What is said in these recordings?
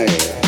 Hey.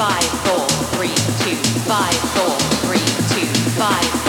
5 4 3 2 5 4 3 2 5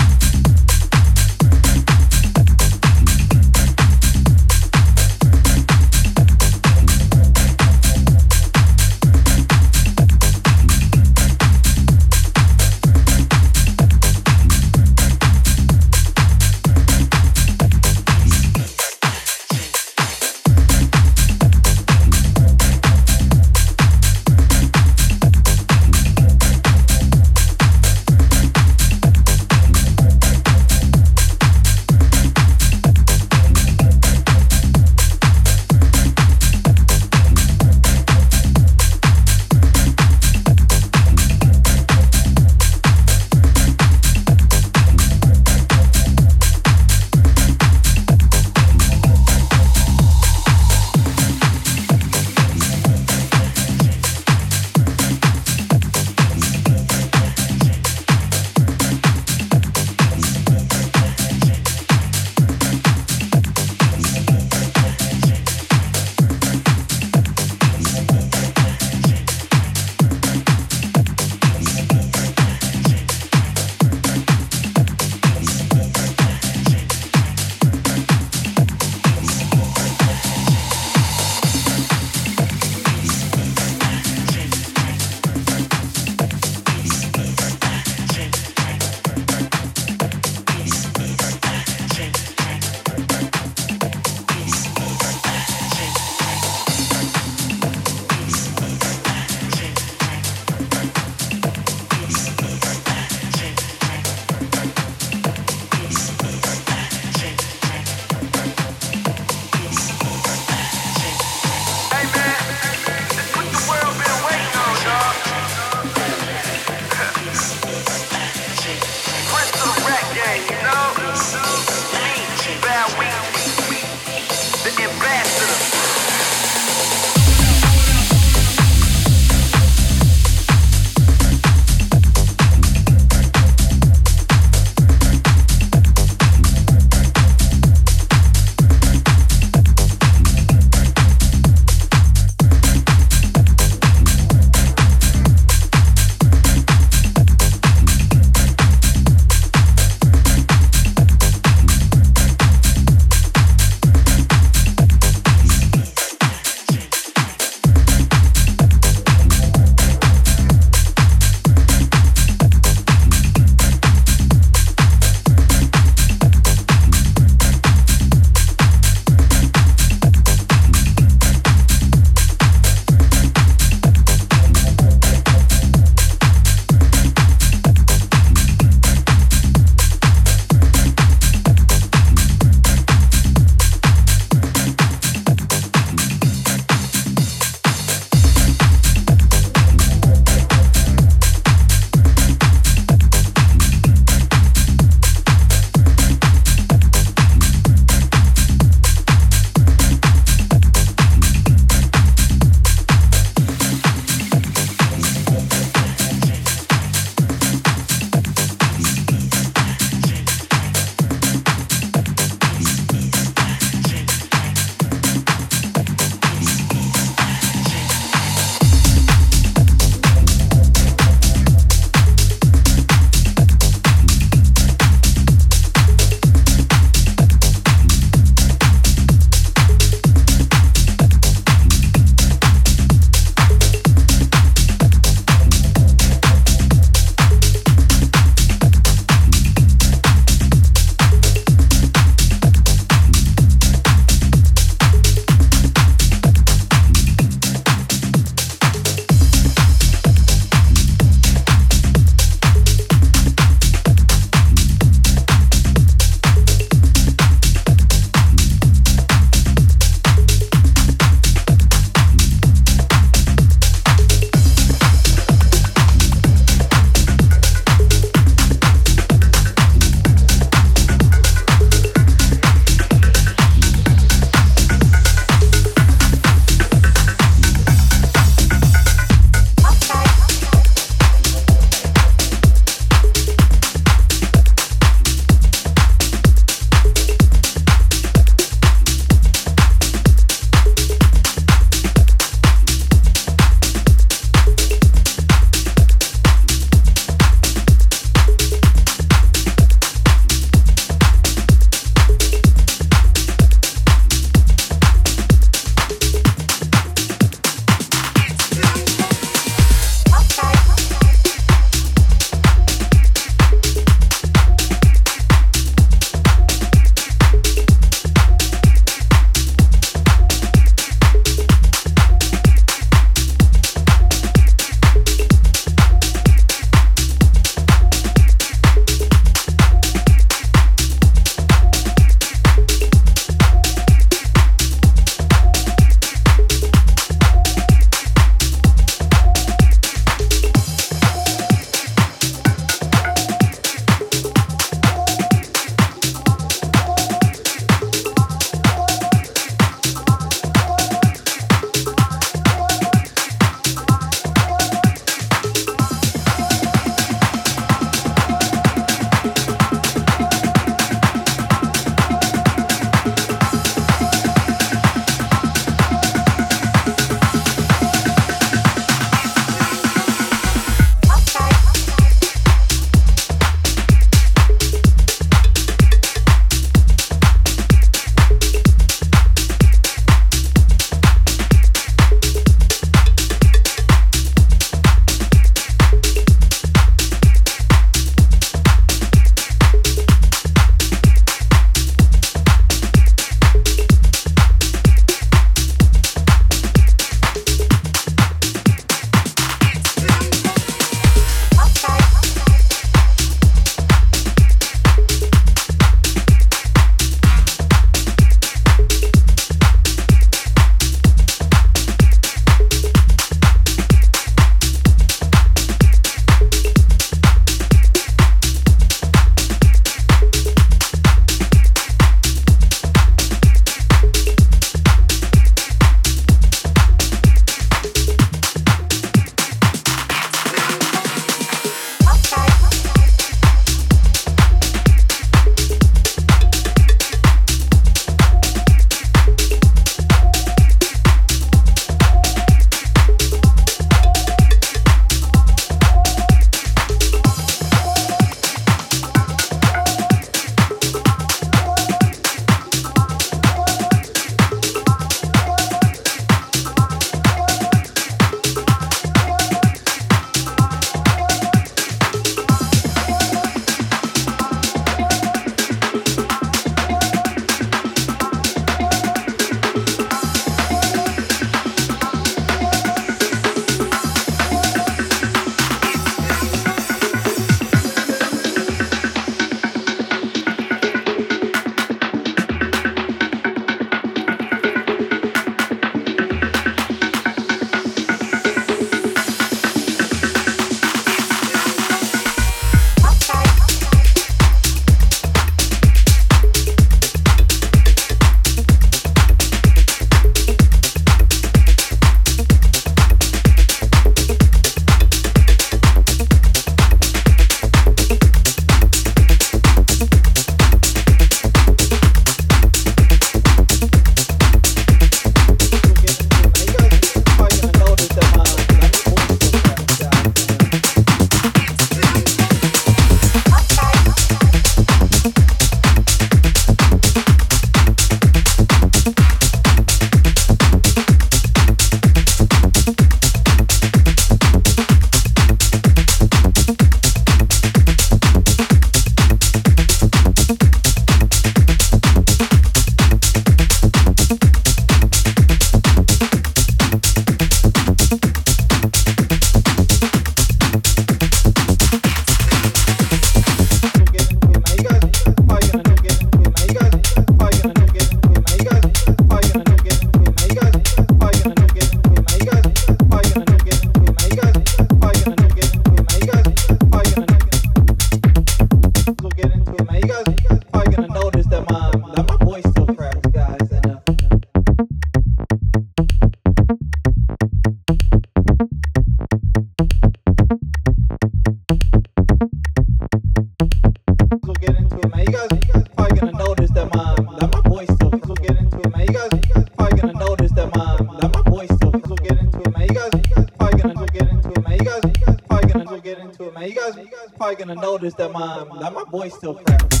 probably gonna notice that my that my voice still cracks.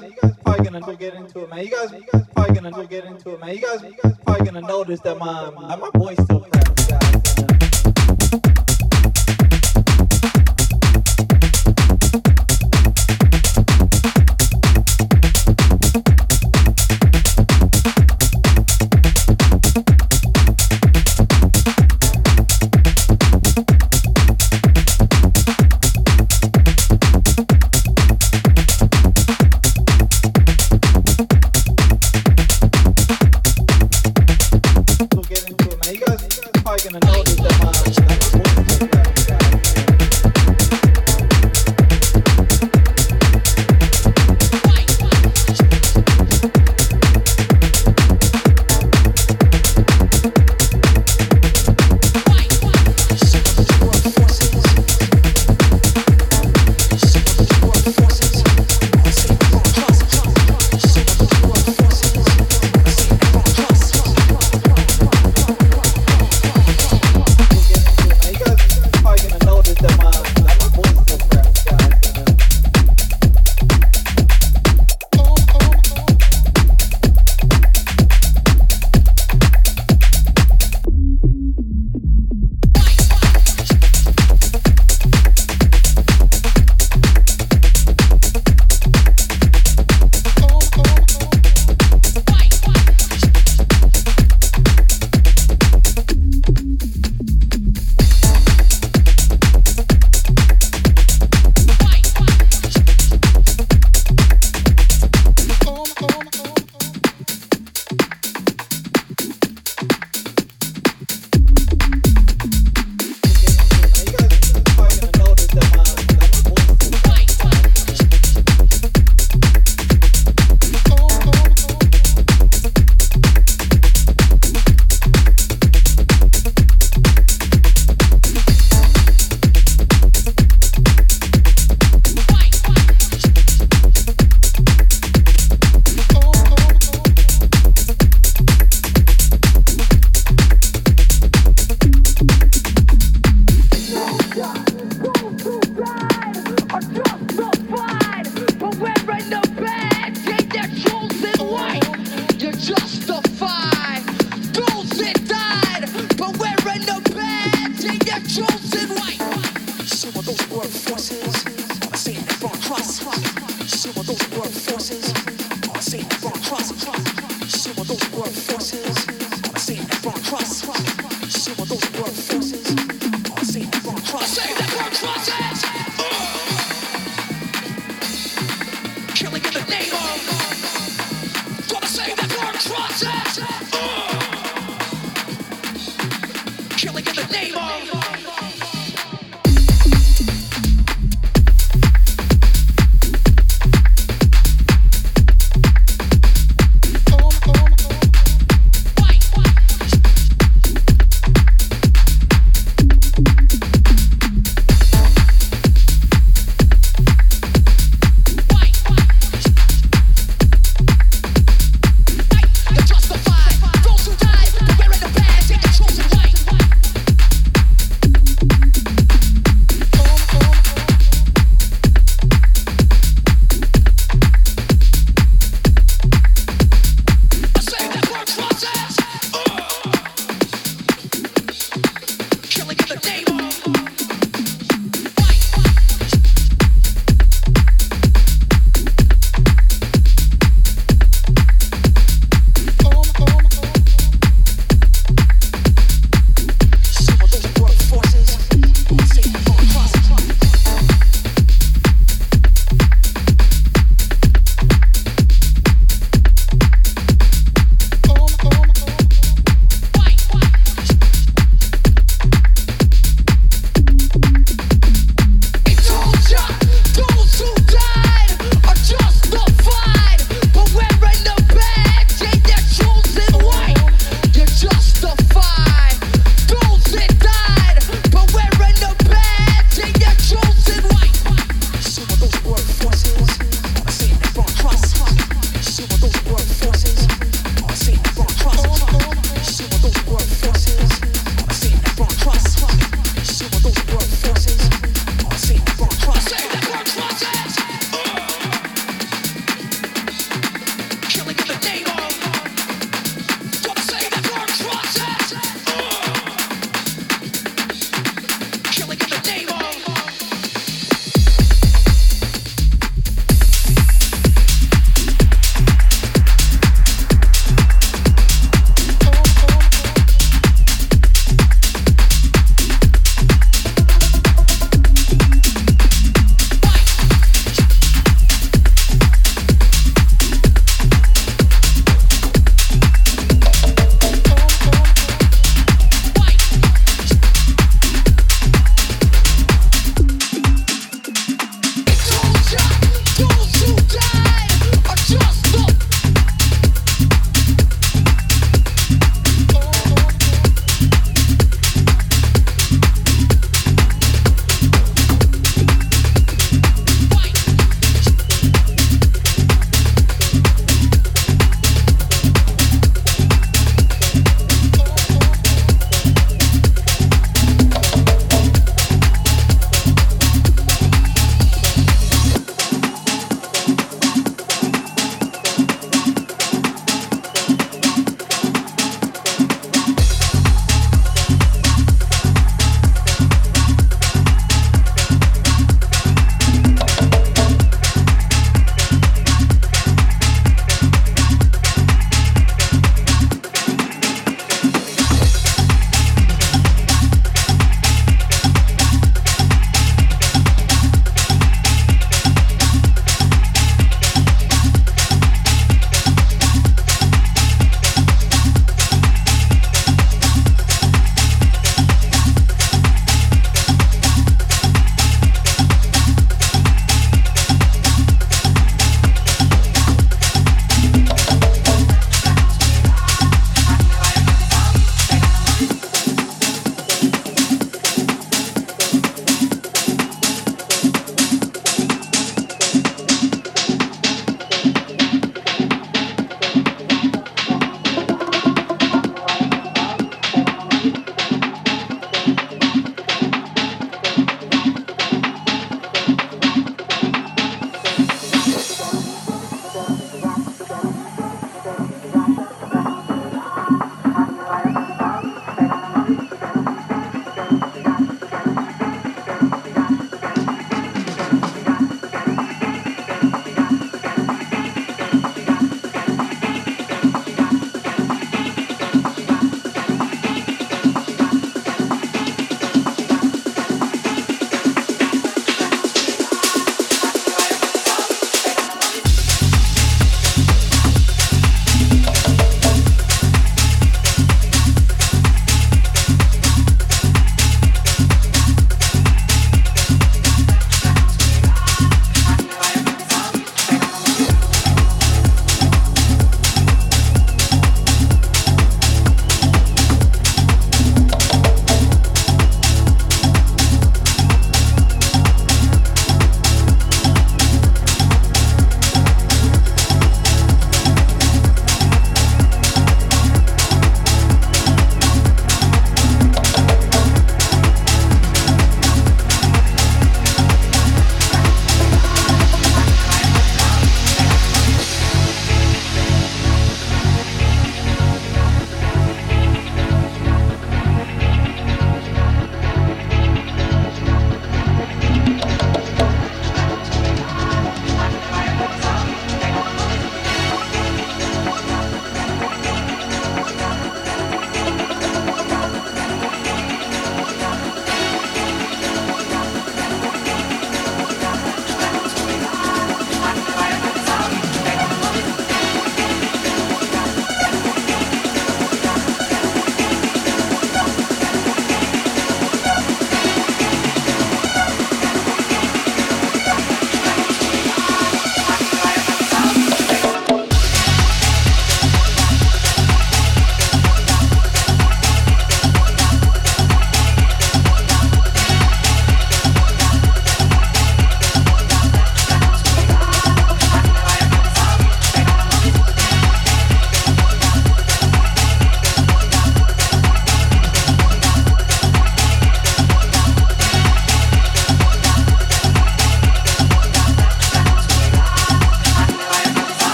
guys, you guys probably gonna get into it, man. You guys, you guys probably gonna get into it, man. You guys, you guys probably gonna notice that my my, my voice still cracks out.